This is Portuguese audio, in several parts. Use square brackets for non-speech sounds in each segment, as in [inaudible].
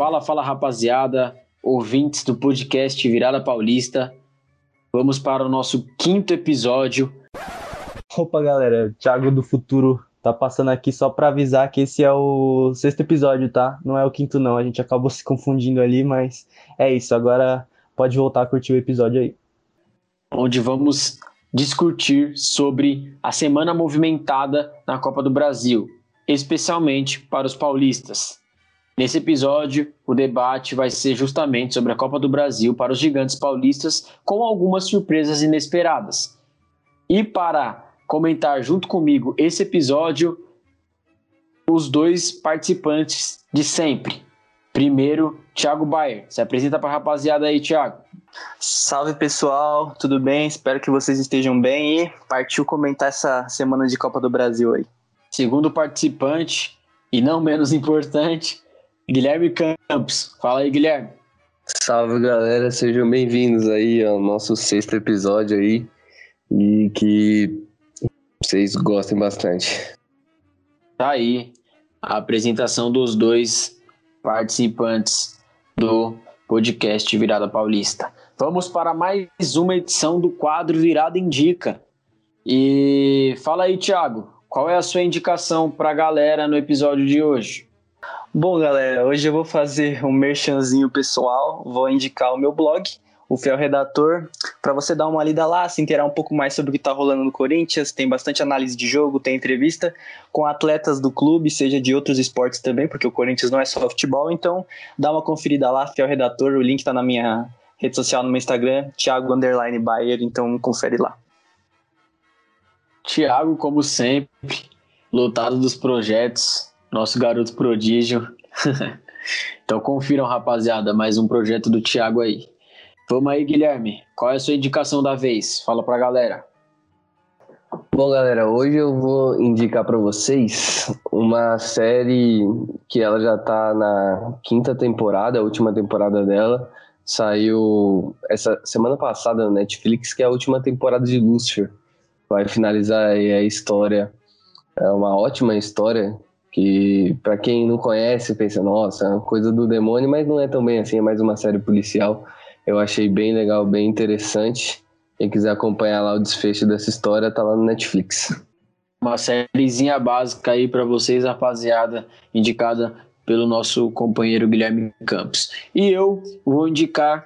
Fala, fala rapaziada, ouvintes do podcast Virada Paulista. Vamos para o nosso quinto episódio. Opa, galera, Thiago do Futuro tá passando aqui só para avisar que esse é o sexto episódio, tá? Não é o quinto, não. A gente acabou [laughs] se confundindo ali, mas é isso. Agora pode voltar a curtir o episódio aí. Onde vamos discutir sobre a semana movimentada na Copa do Brasil, especialmente para os paulistas. Nesse episódio, o debate vai ser justamente sobre a Copa do Brasil para os gigantes paulistas, com algumas surpresas inesperadas. E para comentar junto comigo esse episódio, os dois participantes de sempre. Primeiro, Thiago Bayer. Se apresenta para a rapaziada aí, Thiago. Salve pessoal, tudo bem? Espero que vocês estejam bem e partiu comentar essa semana de Copa do Brasil aí. Segundo participante, e não menos importante, Guilherme Campos. Fala aí, Guilherme. Salve, galera. Sejam bem-vindos aí ao nosso sexto episódio aí e que vocês gostem bastante. Tá aí a apresentação dos dois participantes do podcast Virada Paulista. Vamos para mais uma edição do quadro Virada Indica. E fala aí, Thiago, qual é a sua indicação para a galera no episódio de hoje? Bom, galera, hoje eu vou fazer um merchanzinho pessoal, vou indicar o meu blog, o Fiel Redator, para você dar uma lida lá, se inteirar um pouco mais sobre o que está rolando no Corinthians. Tem bastante análise de jogo, tem entrevista com atletas do clube, seja de outros esportes também, porque o Corinthians não é só futebol. Então, dá uma conferida lá, Fiel Redator. O link está na minha rede social, no meu Instagram, Thiago Underline Bayer. Então, confere lá. Thiago, como sempre, lotado dos projetos, nosso garoto prodígio. [laughs] então confiram, rapaziada, mais um projeto do Thiago aí. Vamos aí, Guilherme. Qual é a sua indicação da vez? Fala pra galera. Bom, galera, hoje eu vou indicar para vocês uma série que ela já tá na quinta temporada, a última temporada dela. Saiu essa semana passada na Netflix, que é a última temporada de Lucifer. Vai finalizar aí a história. É uma ótima história que para quem não conhece pensa, nossa, é uma coisa do demônio, mas não é tão bem assim, é mais uma série policial. Eu achei bem legal, bem interessante. Quem quiser acompanhar lá o desfecho dessa história, tá lá no Netflix. Uma sériezinha básica aí para vocês, rapaziada, indicada pelo nosso companheiro Guilherme Campos. E eu vou indicar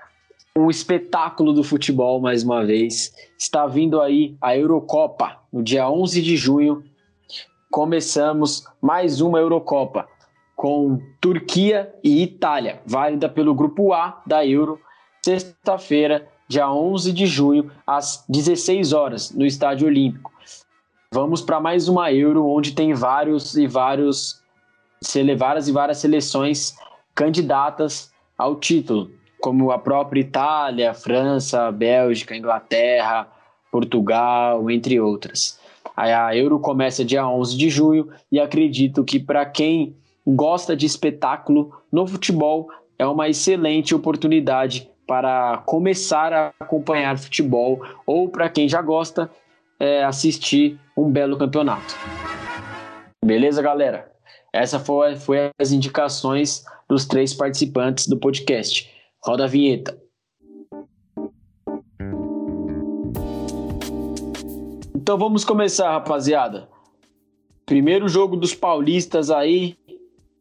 um espetáculo do futebol mais uma vez. Está vindo aí a Eurocopa no dia 11 de junho começamos mais uma Eurocopa com Turquia e Itália, válida pelo grupo A da Euro, sexta-feira, dia 11 de junho, às 16 horas, no Estádio Olímpico. Vamos para mais uma Euro onde tem vários e vários várias e várias seleções candidatas ao título, como a própria Itália, França, Bélgica, Inglaterra, Portugal, entre outras. A Euro começa dia 11 de junho e acredito que para quem gosta de espetáculo no futebol é uma excelente oportunidade para começar a acompanhar futebol ou para quem já gosta é, assistir um belo campeonato. Beleza, galera? Essa foi, foi as indicações dos três participantes do podcast. Roda a vinheta. Então vamos começar, rapaziada. Primeiro jogo dos paulistas aí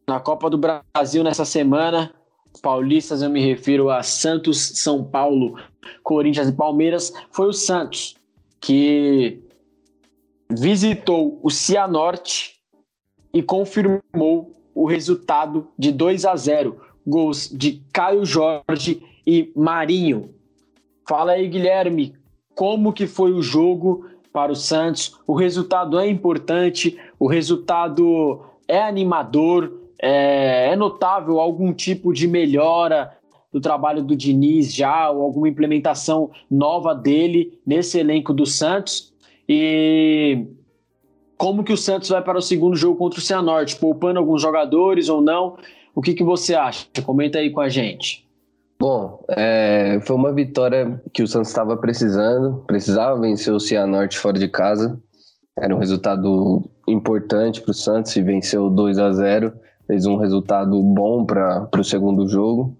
na Copa do Brasil nessa semana. Paulistas, eu me refiro a Santos, São Paulo, Corinthians e Palmeiras. Foi o Santos que visitou o Cianorte e confirmou o resultado de 2 a 0. Gols de Caio Jorge e Marinho. Fala aí, Guilherme, como que foi o jogo para o Santos. O resultado é importante, o resultado é animador, é, é notável algum tipo de melhora do trabalho do Diniz já, ou alguma implementação nova dele nesse elenco do Santos. E como que o Santos vai para o segundo jogo contra o Cianorte, poupando alguns jogadores ou não? O que, que você acha? Comenta aí com a gente. Bom, é, foi uma vitória que o Santos estava precisando, precisava vencer o Cianorte fora de casa. Era um resultado importante para o Santos e venceu 2 a 0 fez um resultado bom para o segundo jogo,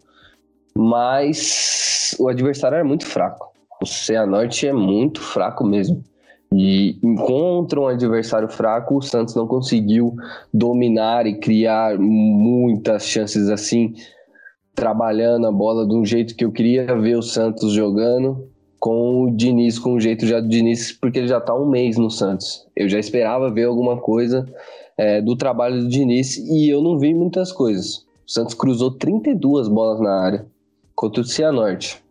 mas o adversário era muito fraco. O Cianorte é muito fraco mesmo. E contra um adversário fraco, o Santos não conseguiu dominar e criar muitas chances assim, trabalhando a bola de um jeito que eu queria ver o Santos jogando com o Diniz, com o jeito já do Diniz, porque ele já está um mês no Santos. Eu já esperava ver alguma coisa é, do trabalho do Diniz e eu não vi muitas coisas. O Santos cruzou 32 bolas na área contra o Cianorte,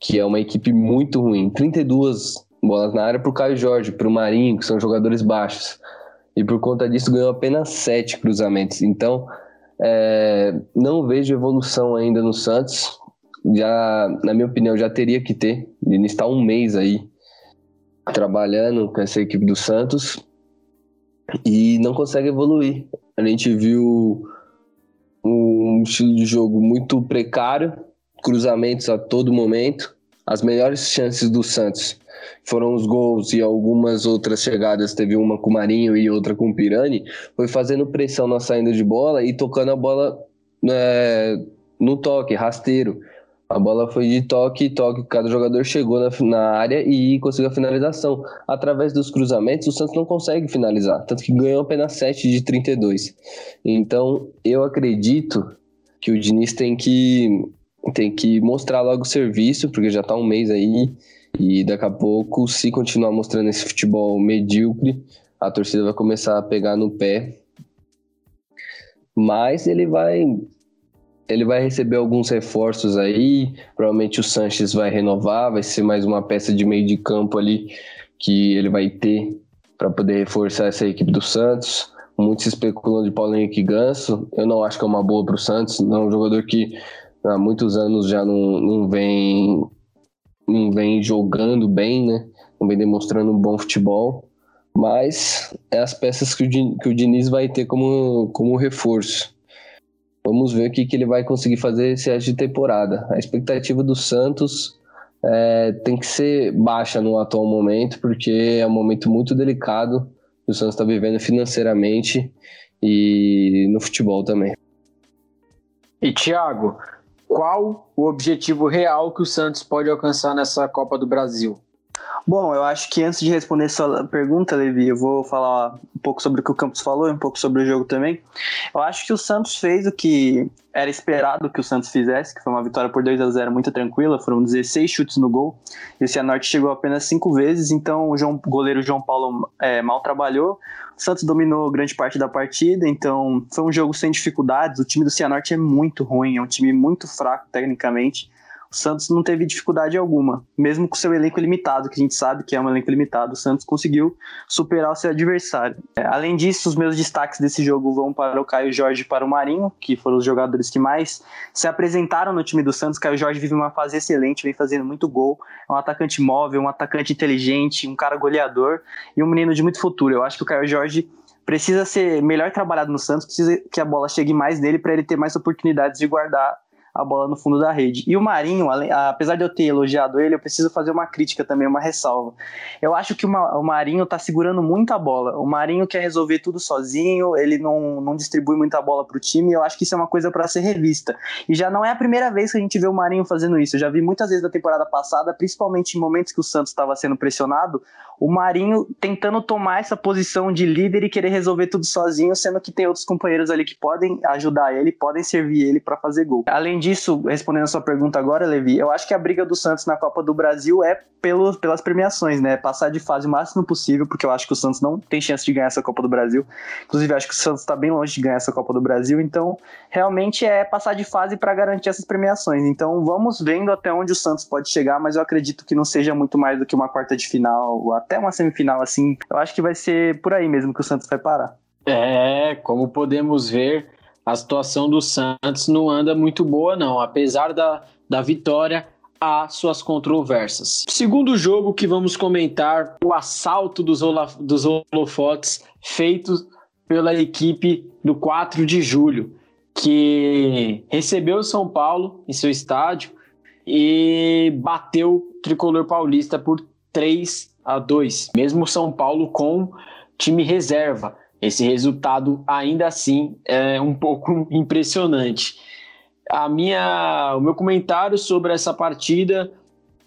que é uma equipe muito ruim. 32 bolas na área para o Caio Jorge, para o Marinho, que são jogadores baixos. E por conta disso ganhou apenas sete cruzamentos. Então, é, não vejo evolução ainda no Santos. Já, na minha opinião, já teria que ter. Ele está um mês aí trabalhando com essa equipe do Santos e não consegue evoluir. A gente viu um estilo de jogo muito precário, cruzamentos a todo momento. As melhores chances do Santos foram os gols e algumas outras chegadas, teve uma com o Marinho e outra com o Pirani, foi fazendo pressão na saída de bola e tocando a bola é, no toque, rasteiro. A bola foi de toque, toque, cada jogador chegou na, na área e conseguiu a finalização. Através dos cruzamentos, o Santos não consegue finalizar, tanto que ganhou apenas 7 de 32. Então, eu acredito que o Diniz tem que, tem que mostrar logo o serviço, porque já está um mês aí, e daqui a pouco, se continuar mostrando esse futebol medíocre, a torcida vai começar a pegar no pé. Mas ele vai ele vai receber alguns reforços aí. Provavelmente o Sanches vai renovar, vai ser mais uma peça de meio de campo ali que ele vai ter para poder reforçar essa equipe do Santos. Muitos especulam de Paulo Henrique Ganso. Eu não acho que é uma boa para o Santos. Não é um jogador que há muitos anos já não, não vem não vem jogando bem, né? Não vem demonstrando um bom futebol. Mas é as peças que o, que o Diniz vai ter como, como reforço. Vamos ver o que, que ele vai conseguir fazer esse resto de temporada. A expectativa do Santos é, tem que ser baixa no atual momento, porque é um momento muito delicado que o Santos está vivendo financeiramente e no futebol também. E Thiago, qual o objetivo real que o Santos pode alcançar nessa Copa do Brasil? Bom, eu acho que antes de responder sua pergunta, Levi, eu vou falar um pouco sobre o que o Campos falou e um pouco sobre o jogo também. Eu acho que o Santos fez o que era esperado que o Santos fizesse, que foi uma vitória por 2 a 0 muito tranquila, foram 16 chutes no gol, e o Cianorte chegou apenas 5 vezes, então o, João, goleiro João Paulo é, mal trabalhou, o Santos dominou grande parte da partida, então foi um jogo sem dificuldades, o time do Cianorte é muito ruim, é um time muito fraco tecnicamente, o Santos não teve dificuldade alguma, mesmo com seu elenco limitado, que a gente sabe que é um elenco limitado, o Santos conseguiu superar o seu adversário. É, além disso, os meus destaques desse jogo vão para o Caio Jorge e para o Marinho, que foram os jogadores que mais se apresentaram no time do Santos. Caio Jorge vive uma fase excelente, vem fazendo muito gol, é um atacante móvel, um atacante inteligente, um cara goleador e um menino de muito futuro. Eu acho que o Caio Jorge precisa ser melhor trabalhado no Santos, precisa que a bola chegue mais nele para ele ter mais oportunidades de guardar a bola no fundo da rede. E o Marinho, apesar de eu ter elogiado ele, eu preciso fazer uma crítica também, uma ressalva. Eu acho que o Marinho tá segurando muito a bola. O Marinho quer resolver tudo sozinho, ele não, não distribui muita bola pro time, eu acho que isso é uma coisa para ser revista. E já não é a primeira vez que a gente vê o Marinho fazendo isso. Eu já vi muitas vezes na temporada passada, principalmente em momentos que o Santos estava sendo pressionado, o Marinho tentando tomar essa posição de líder e querer resolver tudo sozinho, sendo que tem outros companheiros ali que podem ajudar ele, podem servir ele para fazer gol. Além disso, respondendo a sua pergunta agora, Levi, eu acho que a briga do Santos na Copa do Brasil é pelo, pelas premiações, né? Passar de fase o máximo possível, porque eu acho que o Santos não tem chance de ganhar essa Copa do Brasil. Inclusive, acho que o Santos está bem longe de ganhar essa Copa do Brasil, então realmente é passar de fase para garantir essas premiações. Então vamos vendo até onde o Santos pode chegar, mas eu acredito que não seja muito mais do que uma quarta de final, até uma semifinal assim. Eu acho que vai ser por aí mesmo que o Santos vai parar. É, como podemos ver, a situação do Santos não anda muito boa, não. Apesar da, da vitória, há suas controvérsias. Segundo jogo que vamos comentar, o assalto dos, dos holofotes feito pela equipe do 4 de julho, que recebeu o São Paulo em seu estádio e bateu o tricolor paulista por 3 a 2. Mesmo São Paulo com time reserva. Esse resultado ainda assim é um pouco [laughs] impressionante. A minha, o meu comentário sobre essa partida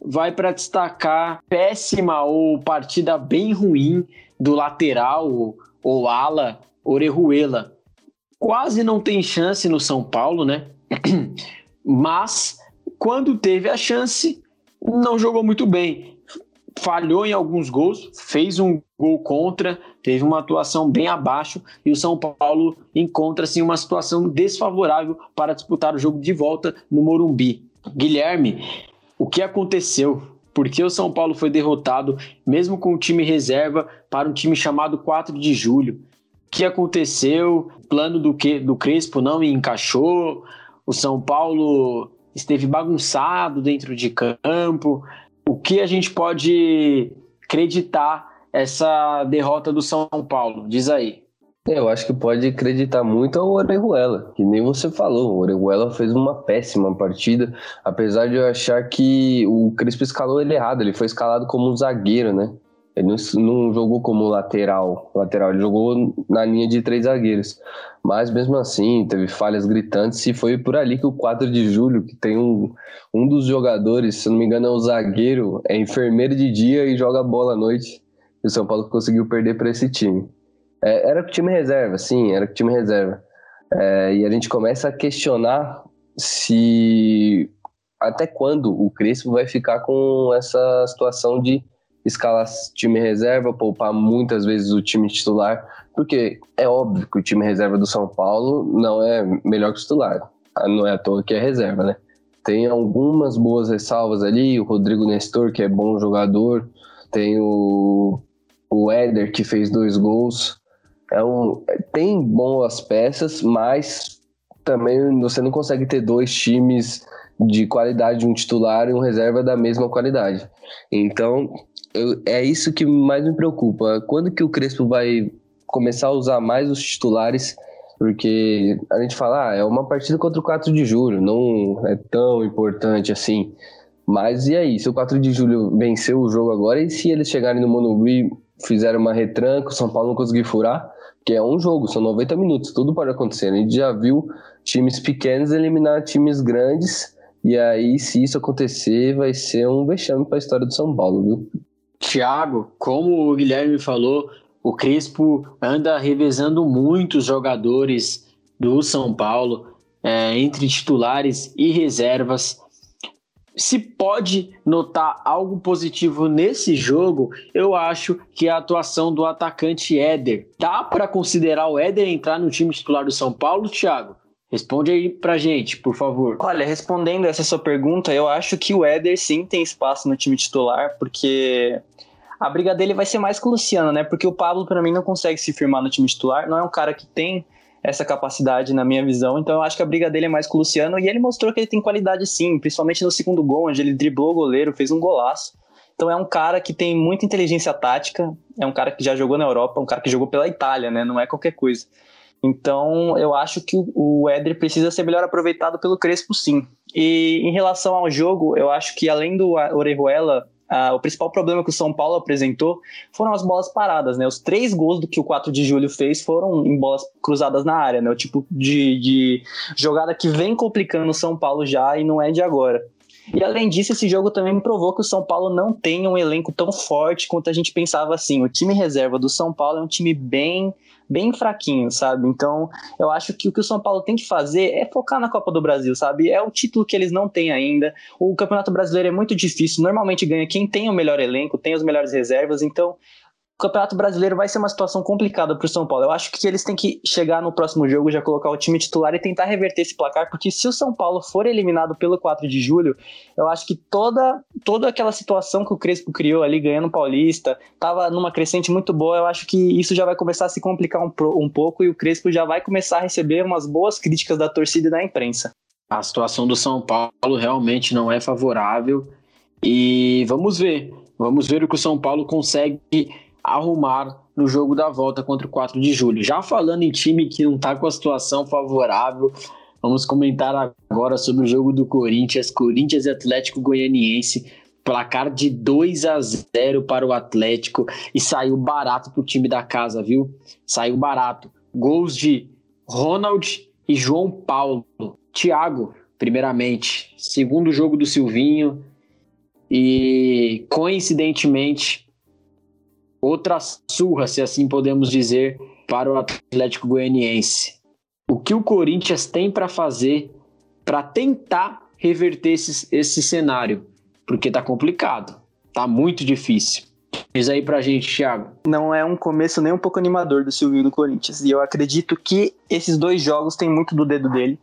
vai para destacar péssima ou partida bem ruim do lateral ou ala Orejuela. Quase não tem chance no São Paulo, né? [clears throat] Mas quando teve a chance, não jogou muito bem. Falhou em alguns gols, fez um gol contra, teve uma atuação bem abaixo e o São Paulo encontra-se em uma situação desfavorável para disputar o jogo de volta no Morumbi. Guilherme, o que aconteceu? Por que o São Paulo foi derrotado, mesmo com o time reserva, para um time chamado 4 de julho? O que aconteceu? O plano do, que, do Crespo não encaixou? O São Paulo esteve bagunçado dentro de campo? O que a gente pode acreditar essa derrota do São Paulo? Diz aí. Eu acho que pode acreditar muito ao Orejuela, que nem você falou. O Orejuela fez uma péssima partida, apesar de eu achar que o Crespo escalou ele errado. Ele foi escalado como um zagueiro, né? Ele não, não, jogou como lateral, lateral, ele jogou na linha de três zagueiros. Mas mesmo assim, teve falhas gritantes e foi por ali que o 4 de julho, que tem um, um dos jogadores, se não me engano é o zagueiro, é enfermeiro de dia e joga bola à noite. O São Paulo conseguiu perder para esse time. É, era time reserva, sim, era o time reserva. É, e a gente começa a questionar se até quando o Crespo vai ficar com essa situação de escalar time reserva, poupar muitas vezes o time titular, porque é óbvio que o time reserva do São Paulo não é melhor que o titular. Não é à toa que é reserva, né? Tem algumas boas ressalvas ali, o Rodrigo Nestor, que é bom jogador, tem o, o Éder, que fez dois gols, é um, tem boas peças, mas também você não consegue ter dois times de qualidade, um titular e um reserva da mesma qualidade. Então, eu, é isso que mais me preocupa. Quando que o Crespo vai começar a usar mais os titulares? Porque a gente fala, ah, é uma partida contra o 4 de julho, não é tão importante assim. Mas e aí, se o 4 de julho venceu o jogo agora, e se eles chegarem no Monumbi, fizeram uma retranca, o São Paulo não conseguir furar? que é um jogo, são 90 minutos, tudo pode acontecer. A gente já viu times pequenos eliminar times grandes, e aí, se isso acontecer, vai ser um vexame para a história do São Paulo, viu? Thiago, como o Guilherme falou, o Crespo anda revezando muitos jogadores do São Paulo é, entre titulares e reservas se pode notar algo positivo nesse jogo, eu acho que a atuação do atacante Éder. Dá para considerar o Éder entrar no time titular do São Paulo, Thiago? Responde aí pra gente, por favor. Olha, respondendo essa sua pergunta, eu acho que o Éder sim tem espaço no time titular, porque a briga dele vai ser mais com o Luciano, né? Porque o Pablo, para mim, não consegue se firmar no time titular. Não é um cara que tem essa capacidade na minha visão. Então eu acho que a briga dele é mais com o Luciano e ele mostrou que ele tem qualidade sim, principalmente no segundo gol, onde ele driblou o goleiro, fez um golaço. Então é um cara que tem muita inteligência tática, é um cara que já jogou na Europa, um cara que jogou pela Itália, né? Não é qualquer coisa. Então eu acho que o Éder precisa ser melhor aproveitado pelo Crespo sim. E em relação ao jogo, eu acho que além do Orejuela ah, o principal problema que o São Paulo apresentou foram as bolas paradas, né? Os três gols do que o 4 de julho fez foram em bolas cruzadas na área, né? O tipo de, de jogada que vem complicando o São Paulo já e não é de agora. E além disso, esse jogo também me provou que o São Paulo não tem um elenco tão forte quanto a gente pensava assim. O time reserva do São Paulo é um time bem bem fraquinho, sabe? Então, eu acho que o que o São Paulo tem que fazer é focar na Copa do Brasil, sabe? É o título que eles não têm ainda. O Campeonato Brasileiro é muito difícil, normalmente ganha quem tem o melhor elenco, tem as melhores reservas, então o Campeonato Brasileiro vai ser uma situação complicada para o São Paulo. Eu acho que eles têm que chegar no próximo jogo, já colocar o time titular e tentar reverter esse placar, porque se o São Paulo for eliminado pelo 4 de julho, eu acho que toda, toda aquela situação que o Crespo criou ali, ganhando o Paulista, estava numa crescente muito boa. Eu acho que isso já vai começar a se complicar um, um pouco e o Crespo já vai começar a receber umas boas críticas da torcida e da imprensa. A situação do São Paulo realmente não é favorável e vamos ver. Vamos ver o que o São Paulo consegue arrumar no jogo da volta contra o 4 de julho. Já falando em time que não está com a situação favorável, vamos comentar agora sobre o jogo do Corinthians, Corinthians e Atlético Goianiense. Placar de 2 a 0 para o Atlético e saiu barato para o time da casa, viu? Saiu barato. Gols de Ronald e João Paulo. Thiago, primeiramente. Segundo jogo do Silvinho. E coincidentemente, outra surra, se assim podemos dizer, para o Atlético Goianiense. O que o Corinthians tem para fazer para tentar reverter esse, esse cenário? Porque tá complicado, tá muito difícil. Diz aí pra gente, Thiago. Não é um começo nem um pouco animador do Silvio do Corinthians. E eu acredito que esses dois jogos têm muito do dedo dele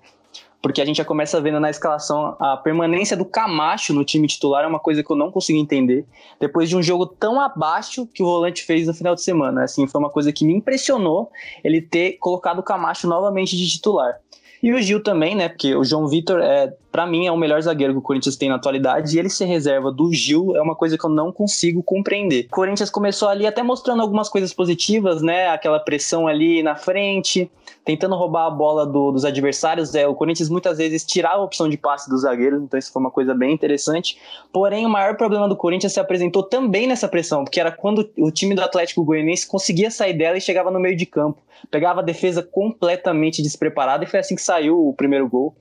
porque a gente já começa vendo na escalação a permanência do Camacho no time titular é uma coisa que eu não consigo entender. Depois de um jogo tão abaixo que o volante fez no final de semana, assim, foi uma coisa que me impressionou ele ter colocado o Camacho novamente de titular. E o Gil também, né? Porque o João Vitor, é, para mim, é o melhor zagueiro que o Corinthians tem na atualidade. E ele ser reserva do Gil é uma coisa que eu não consigo compreender. O Corinthians começou ali até mostrando algumas coisas positivas, né? Aquela pressão ali na frente, tentando roubar a bola do, dos adversários. É, o Corinthians muitas vezes tirava a opção de passe dos zagueiros, então isso foi uma coisa bem interessante. Porém, o maior problema do Corinthians se apresentou também nessa pressão, porque era quando o time do Atlético Goianiense conseguia sair dela e chegava no meio de campo pegava a defesa completamente despreparada e foi assim que saiu o primeiro gol.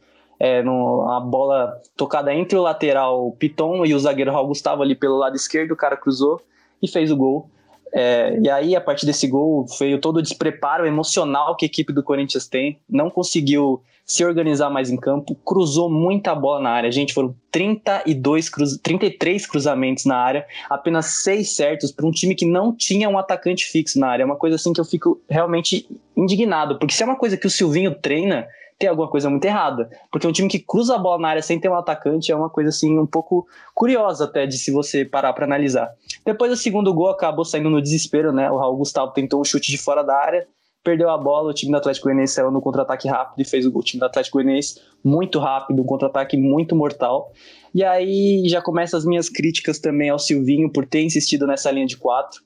É, no, a bola tocada entre o lateral Piton e o zagueiro Raul Gustavo ali pelo lado esquerdo, o cara cruzou e fez o gol. É, e aí, a partir desse gol, veio todo o despreparo emocional que a equipe do Corinthians tem. Não conseguiu se organizar mais em campo, cruzou muita bola na área. Gente, foram 32 cruz, 33 cruzamentos na área, apenas 6 certos para um time que não tinha um atacante fixo na área. É uma coisa assim que eu fico realmente indignado, porque se é uma coisa que o Silvinho treina, tem alguma coisa muito errada. Porque um time que cruza a bola na área sem ter um atacante é uma coisa assim um pouco curiosa até de se você parar para analisar. Depois o segundo gol acabou saindo no desespero, né? O Raul Gustavo tentou um chute de fora da área, perdeu a bola, o time do Atlético Goianiense saiu no contra-ataque rápido e fez o gol. O time do Atlético Goianiense muito rápido, um contra-ataque muito mortal. E aí já começam as minhas críticas também ao Silvinho por ter insistido nessa linha de quatro.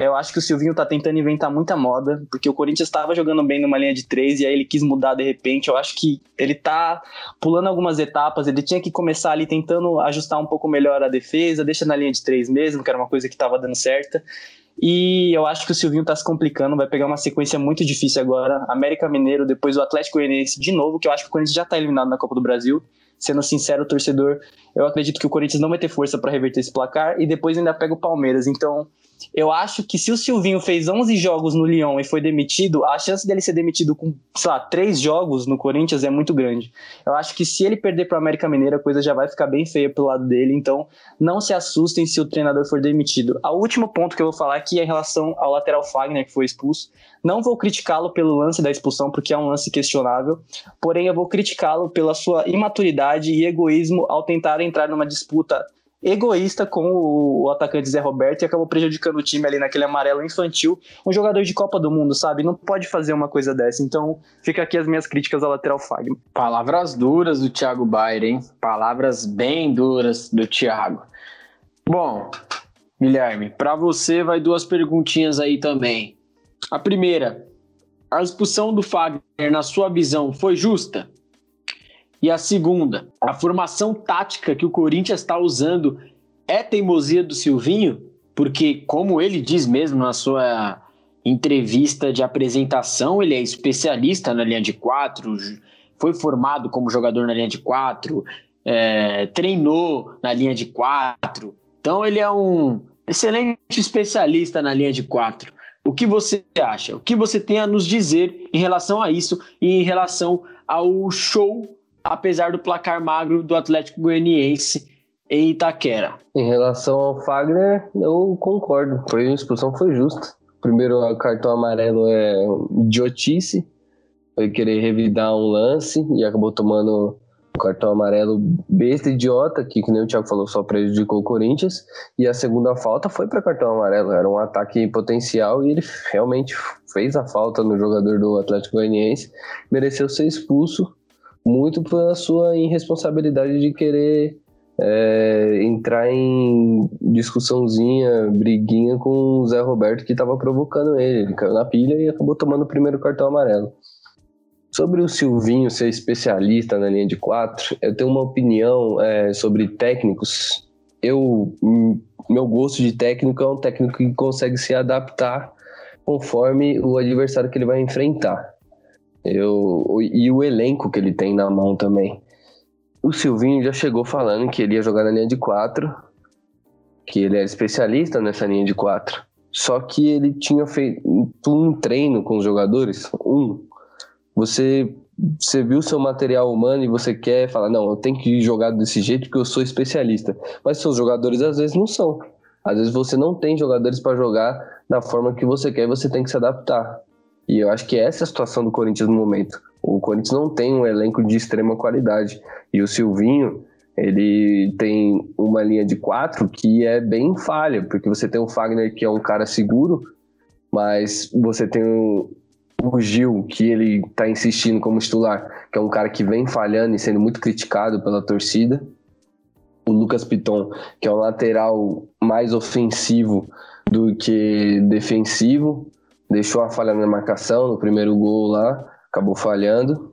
Eu acho que o Silvinho tá tentando inventar muita moda, porque o Corinthians estava jogando bem numa linha de três e aí ele quis mudar de repente. Eu acho que ele tá pulando algumas etapas, ele tinha que começar ali tentando ajustar um pouco melhor a defesa, deixa na linha de três mesmo, que era uma coisa que estava dando certa. E eu acho que o Silvinho tá se complicando, vai pegar uma sequência muito difícil agora. América Mineiro, depois o Atlético Goianiense de novo, que eu acho que o Corinthians já tá eliminado na Copa do Brasil. Sendo sincero, torcedor, eu acredito que o Corinthians não vai ter força para reverter esse placar e depois ainda pega o Palmeiras. Então, eu acho que se o Silvinho fez 11 jogos no Lyon e foi demitido, a chance dele ser demitido com, sei lá, 3 jogos no Corinthians é muito grande. Eu acho que se ele perder para o América Mineira, a coisa já vai ficar bem feia pelo lado dele, então não se assustem se o treinador for demitido. O último ponto que eu vou falar aqui é em relação ao lateral Fagner, que foi expulso. Não vou criticá-lo pelo lance da expulsão, porque é um lance questionável, porém eu vou criticá-lo pela sua imaturidade e egoísmo ao tentar entrar numa disputa egoísta com o, atacante Zé Roberto e acabou prejudicando o time ali naquele amarelo infantil. Um jogador de Copa do Mundo, sabe? Não pode fazer uma coisa dessa. Então, fica aqui as minhas críticas ao lateral Fagner. Palavras duras do Thiago Bayer, hein? Palavras bem duras do Thiago. Bom, Guilherme, para você vai duas perguntinhas aí também. A primeira, a expulsão do Fagner, na sua visão, foi justa? E a segunda, a formação tática que o Corinthians está usando é teimosia do Silvinho? Porque, como ele diz mesmo na sua entrevista de apresentação, ele é especialista na linha de quatro, foi formado como jogador na linha de quatro, é, treinou na linha de quatro. Então, ele é um excelente especialista na linha de quatro. O que você acha? O que você tem a nos dizer em relação a isso e em relação ao show apesar do placar magro do Atlético Goianiense em Itaquera. Em relação ao Fagner, eu concordo. Foi, a expulsão foi justa. Primeiro, o cartão amarelo é idiotice. Foi querer revidar um lance e acabou tomando o cartão amarelo besta idiota, que, que nem o Thiago falou, só prejudicou o Corinthians. E a segunda falta foi para cartão amarelo. Era um ataque potencial e ele realmente fez a falta no jogador do Atlético Goianiense. Mereceu ser expulso muito pela sua irresponsabilidade de querer é, entrar em discussãozinha, briguinha com o Zé Roberto que estava provocando ele. Ele caiu na pilha e acabou tomando o primeiro cartão amarelo. Sobre o Silvinho ser especialista na linha de quatro, eu tenho uma opinião é, sobre técnicos eu meu gosto de técnico é um técnico que consegue se adaptar conforme o adversário que ele vai enfrentar. Eu, e o elenco que ele tem na mão também. O Silvinho já chegou falando que ele ia jogar na linha de quatro, que ele era especialista nessa linha de quatro. Só que ele tinha feito um treino com os jogadores, um. Você, você viu seu material humano e você quer falar, não, eu tenho que jogar desse jeito porque eu sou especialista. Mas seus jogadores às vezes não são. Às vezes você não tem jogadores para jogar da forma que você quer e você tem que se adaptar. E eu acho que essa é a situação do Corinthians no momento. O Corinthians não tem um elenco de extrema qualidade. E o Silvinho, ele tem uma linha de quatro que é bem falha, porque você tem o Fagner, que é um cara seguro, mas você tem o, o Gil, que ele está insistindo como titular, que é um cara que vem falhando e sendo muito criticado pela torcida. O Lucas Piton, que é um lateral mais ofensivo do que defensivo, deixou a falha na marcação no primeiro gol lá, acabou falhando.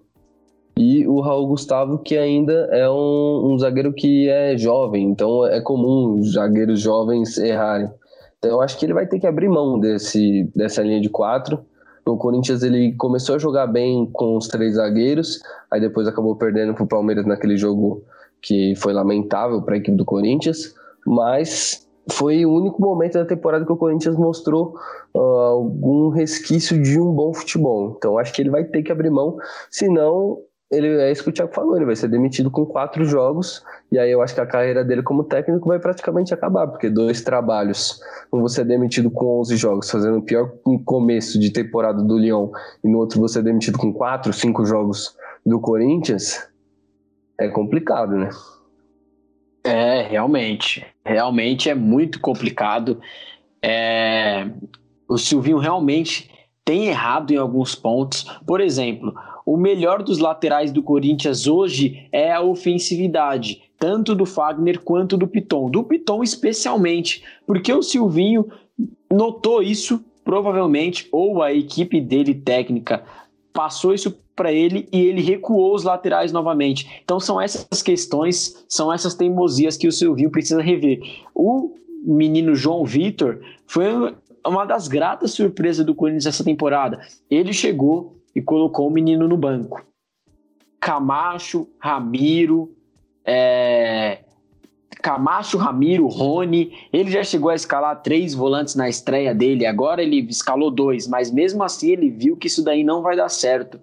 E o Raul Gustavo, que ainda é um, um zagueiro que é jovem, então é comum os zagueiros jovens errarem. Então eu acho que ele vai ter que abrir mão desse, dessa linha de quatro. O Corinthians ele começou a jogar bem com os três zagueiros, aí depois acabou perdendo para o Palmeiras naquele jogo que foi lamentável para a equipe do Corinthians, mas foi o único momento da temporada que o Corinthians mostrou uh, algum resquício de um bom futebol. Então acho que ele vai ter que abrir mão, senão ele é isso que o Thiago falou, ele vai ser demitido com quatro jogos, e aí eu acho que a carreira dele como técnico vai praticamente acabar, porque dois trabalhos, um você é demitido com 11 jogos, fazendo o pior começo de temporada do Lyon, e no outro você é demitido com quatro, cinco jogos do Corinthians, é complicado, né? É, realmente. Realmente é muito complicado. É... O Silvinho realmente tem errado em alguns pontos. Por exemplo, o melhor dos laterais do Corinthians hoje é a ofensividade, tanto do Fagner quanto do Piton. Do Piton especialmente, porque o Silvinho notou isso, provavelmente, ou a equipe dele técnica passou isso para ele e ele recuou os laterais novamente. Então são essas questões, são essas teimosias que o Silvinho precisa rever. O menino João Vitor foi uma das gratas surpresas do Corinthians essa temporada. Ele chegou, e colocou o menino no banco. Camacho, Ramiro, é... Camacho, Ramiro, Rony, ele já chegou a escalar três volantes na estreia dele, agora ele escalou dois, mas mesmo assim ele viu que isso daí não vai dar certo.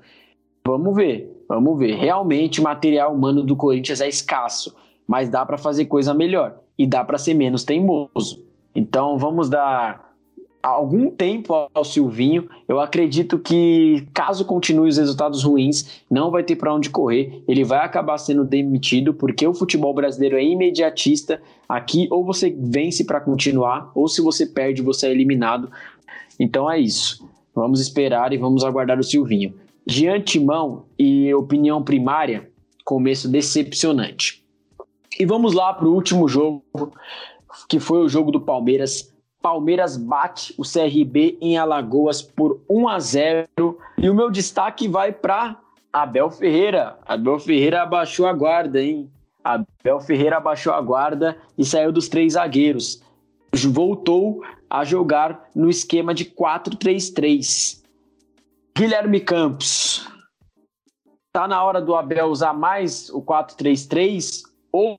Vamos ver, vamos ver. Realmente o material humano do Corinthians é escasso, mas dá para fazer coisa melhor e dá para ser menos teimoso. Então vamos dar algum tempo ao Silvinho. Eu acredito que, caso continue os resultados ruins, não vai ter para onde correr. Ele vai acabar sendo demitido, porque o futebol brasileiro é imediatista. Aqui, ou você vence para continuar, ou se você perde, você é eliminado. Então é isso. Vamos esperar e vamos aguardar o Silvinho. De antemão e opinião primária, começo decepcionante. E vamos lá para o último jogo, que foi o jogo do Palmeiras Palmeiras bate o CRB em Alagoas por 1 a 0 e o meu destaque vai para Abel Ferreira. Abel Ferreira abaixou a guarda, hein? Abel Ferreira abaixou a guarda e saiu dos três zagueiros. Voltou a jogar no esquema de 4-3-3. Guilherme Campos. Tá na hora do Abel usar mais o 4-3-3 ou,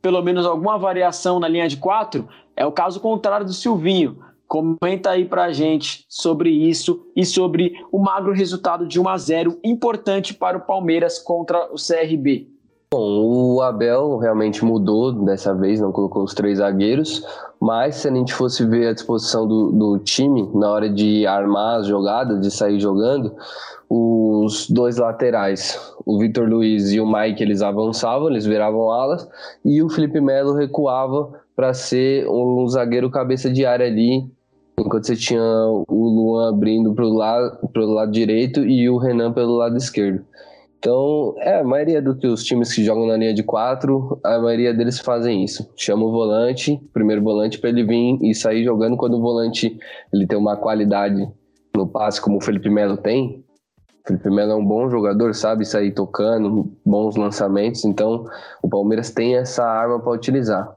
pelo menos alguma variação na linha de 4? É o caso contrário do Silvinho. Comenta aí pra gente sobre isso e sobre o magro resultado de 1 a 0 importante para o Palmeiras contra o CRB. Bom, o Abel realmente mudou dessa vez, não colocou os três zagueiros, mas se a gente fosse ver a disposição do, do time na hora de armar as jogadas, de sair jogando, os dois laterais, o Vitor Luiz e o Mike, eles avançavam, eles viravam alas, e o Felipe Melo recuava para ser um zagueiro cabeça de área ali, enquanto você tinha o Luan abrindo para o lado, pro lado direito e o Renan pelo lado esquerdo. Então, é, a maioria dos times que jogam na linha de quatro, a maioria deles fazem isso. Chama o volante, primeiro volante, para ele vir e sair jogando quando o volante ele tem uma qualidade no passe, como o Felipe Melo tem. O Felipe Melo é um bom jogador, sabe sair tocando, bons lançamentos. Então, o Palmeiras tem essa arma para utilizar.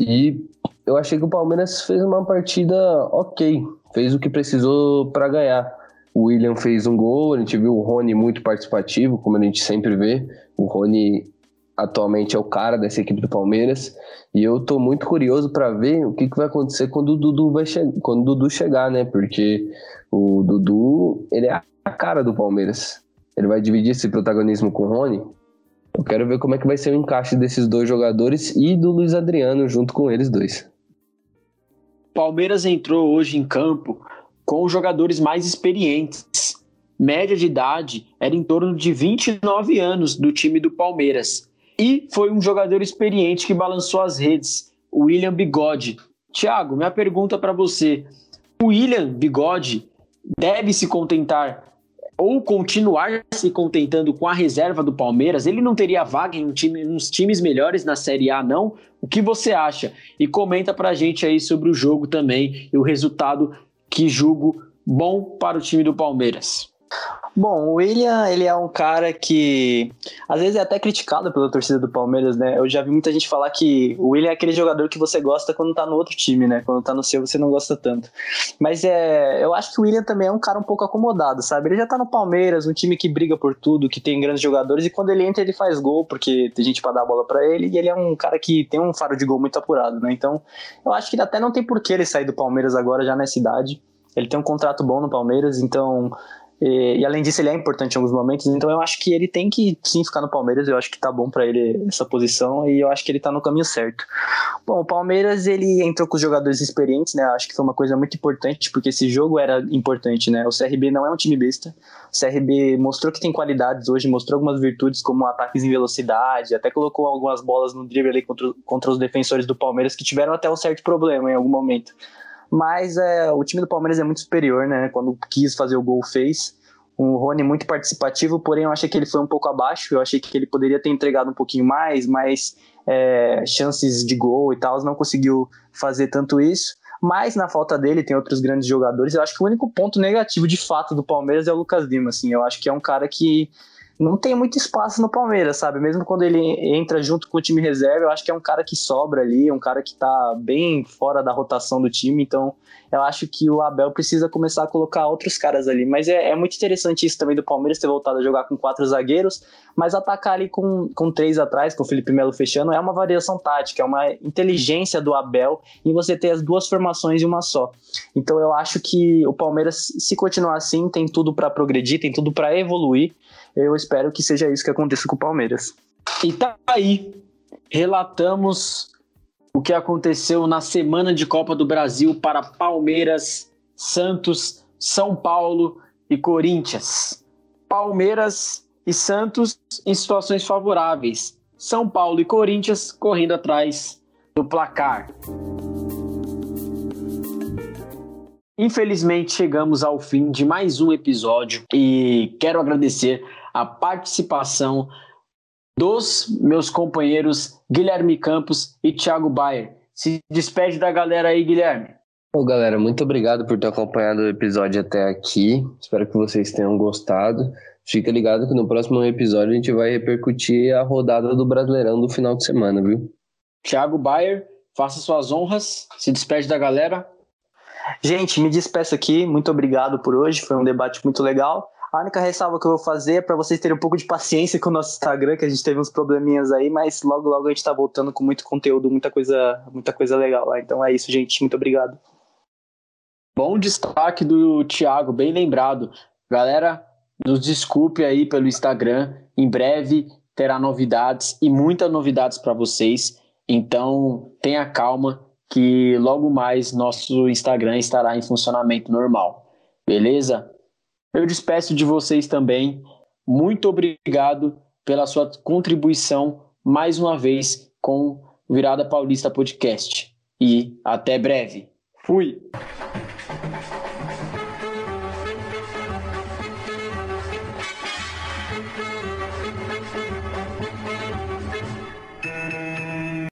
E eu achei que o Palmeiras fez uma partida ok, fez o que precisou para ganhar. O William fez um gol, a gente viu o Rony muito participativo, como a gente sempre vê. O Rony atualmente é o cara dessa equipe do Palmeiras. E eu tô muito curioso para ver o que, que vai acontecer quando o Dudu vai quando o Dudu chegar, né? Porque o Dudu, ele é a cara do Palmeiras. Ele vai dividir esse protagonismo com o Rony. Eu quero ver como é que vai ser o encaixe desses dois jogadores e do Luiz Adriano junto com eles dois. Palmeiras entrou hoje em campo com os jogadores mais experientes. Média de idade era em torno de 29 anos do time do Palmeiras. E foi um jogador experiente que balançou as redes, William Bigode. Thiago, minha pergunta para você: o William Bigode deve se contentar ou continuar se contentando com a reserva do Palmeiras? Ele não teria vaga em um time, uns times melhores na Série A, não? O que você acha? E comenta pra gente aí sobre o jogo também e o resultado que julgo bom para o time do Palmeiras. Bom, o William, ele é um cara que às vezes é até criticado pela torcida do Palmeiras, né? Eu já vi muita gente falar que o William é aquele jogador que você gosta quando tá no outro time, né? Quando tá no seu, você não gosta tanto. Mas é, eu acho que o William também é um cara um pouco acomodado, sabe? Ele já tá no Palmeiras, um time que briga por tudo, que tem grandes jogadores, e quando ele entra, ele faz gol, porque tem gente para dar a bola para ele, e ele é um cara que tem um faro de gol muito apurado, né? Então, eu acho que até não tem por que ele sair do Palmeiras agora, já nessa idade. Ele tem um contrato bom no Palmeiras, então e, e, além disso, ele é importante em alguns momentos, então eu acho que ele tem que sim ficar no Palmeiras. Eu acho que tá bom para ele essa posição e eu acho que ele tá no caminho certo. Bom, o Palmeiras ele entrou com os jogadores experientes, né? Acho que foi uma coisa muito importante porque esse jogo era importante, né? O CRB não é um time besta. O CRB mostrou que tem qualidades hoje, mostrou algumas virtudes como ataques em velocidade, até colocou algumas bolas no drible ali contra, contra os defensores do Palmeiras que tiveram até um certo problema em algum momento mas é, o time do Palmeiras é muito superior, né? Quando quis fazer o gol, fez. O Rony muito participativo, porém eu achei que ele foi um pouco abaixo. Eu achei que ele poderia ter entregado um pouquinho mais, mais é, chances de gol e tal. Não conseguiu fazer tanto isso. Mas na falta dele tem outros grandes jogadores. Eu acho que o único ponto negativo de fato do Palmeiras é o Lucas Lima. Assim, eu acho que é um cara que não tem muito espaço no Palmeiras, sabe? Mesmo quando ele entra junto com o time reserva, eu acho que é um cara que sobra ali, um cara que tá bem fora da rotação do time, então eu acho que o Abel precisa começar a colocar outros caras ali. Mas é, é muito interessante isso também do Palmeiras ter voltado a jogar com quatro zagueiros, mas atacar ali com, com três atrás, com o Felipe Melo fechando, é uma variação tática, é uma inteligência do Abel em você ter as duas formações em uma só. Então eu acho que o Palmeiras, se continuar assim, tem tudo para progredir, tem tudo para evoluir. Eu espero que seja isso que aconteça com o Palmeiras. E tá aí. Relatamos o que aconteceu na semana de Copa do Brasil para Palmeiras, Santos, São Paulo e Corinthians. Palmeiras e Santos em situações favoráveis. São Paulo e Corinthians correndo atrás do placar. Infelizmente chegamos ao fim de mais um episódio e quero agradecer a participação dos meus companheiros Guilherme Campos e Thiago Bayer. Se despede da galera aí, Guilherme. Bom, galera, muito obrigado por ter acompanhado o episódio até aqui. Espero que vocês tenham gostado. Fica ligado que no próximo episódio a gente vai repercutir a rodada do Brasileirão do final de semana, viu? Thiago Bayer, faça suas honras, se despede da galera. Gente, me despeço aqui. Muito obrigado por hoje. Foi um debate muito legal. A única ressalva que eu vou fazer é para vocês terem um pouco de paciência com o nosso Instagram, que a gente teve uns probleminhas aí, mas logo logo a gente tá voltando com muito conteúdo, muita coisa, muita coisa legal lá. Então é isso, gente. Muito obrigado. Bom destaque do Thiago, bem lembrado. Galera, nos desculpe aí pelo Instagram. Em breve terá novidades e muitas novidades para vocês. Então, tenha calma que logo mais nosso Instagram estará em funcionamento normal. Beleza? Eu despeço de vocês também. Muito obrigado pela sua contribuição mais uma vez com Virada Paulista Podcast. E até breve. Fui!